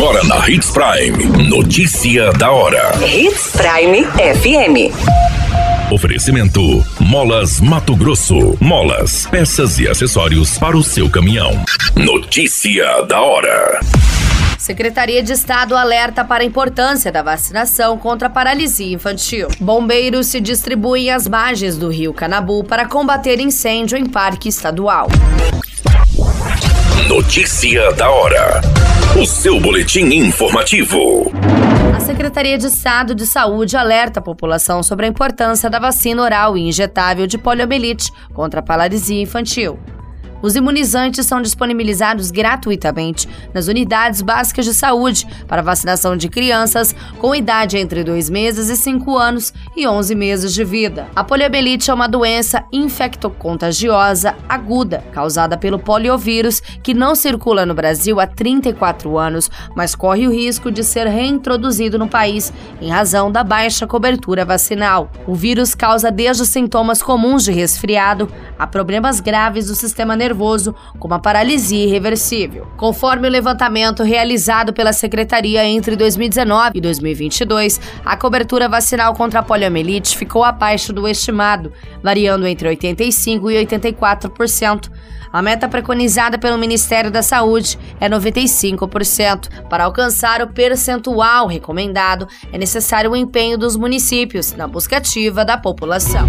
Agora na Hits Prime. Notícia da hora. Hits Prime FM. Oferecimento: Molas Mato Grosso. Molas, peças e acessórios para o seu caminhão. Notícia da hora. Secretaria de Estado alerta para a importância da vacinação contra a paralisia infantil. Bombeiros se distribuem às margens do rio Canabu para combater incêndio em parque estadual. Notícia da hora. O seu boletim informativo. A Secretaria de Estado de Saúde alerta a população sobre a importância da vacina oral e injetável de poliomielite contra a paralisia infantil. Os imunizantes são disponibilizados gratuitamente nas unidades básicas de saúde para vacinação de crianças com idade entre 2 meses e 5 anos e 11 meses de vida. A poliomielite é uma doença infectocontagiosa aguda causada pelo poliovírus que não circula no Brasil há 34 anos, mas corre o risco de ser reintroduzido no país em razão da baixa cobertura vacinal. O vírus causa desde sintomas comuns de resfriado a problemas graves do sistema nervoso nervoso, como a paralisia irreversível. Conforme o levantamento realizado pela Secretaria entre 2019 e 2022, a cobertura vacinal contra a poliomielite ficou abaixo do estimado, variando entre 85% e 84%. A meta preconizada pelo Ministério da Saúde é 95%. Para alcançar o percentual recomendado, é necessário o empenho dos municípios na busca ativa da população.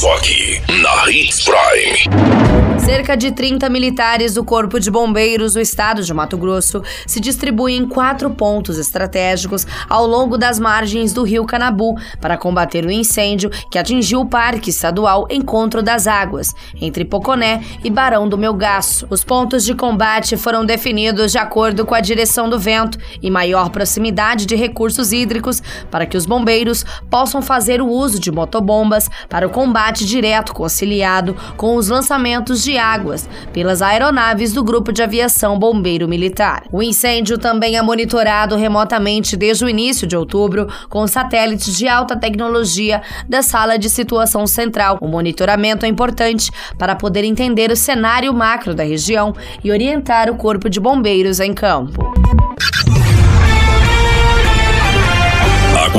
Só aqui, na Hits Prime. Cerca de 30 militares do Corpo de Bombeiros do Estado de Mato Grosso se distribuem em quatro pontos estratégicos ao longo das margens do rio Canabu para combater o incêndio que atingiu o Parque Estadual Encontro das Águas, entre Poconé e Barão do Melgaço. Os pontos de combate foram definidos de acordo com a direção do vento e maior proximidade de recursos hídricos para que os bombeiros possam fazer o uso de motobombas para o combate combate direto conciliado com os lançamentos de águas pelas aeronaves do Grupo de Aviação Bombeiro Militar. O incêndio também é monitorado remotamente desde o início de outubro com satélites de alta tecnologia da Sala de Situação Central. O monitoramento é importante para poder entender o cenário macro da região e orientar o Corpo de Bombeiros em campo.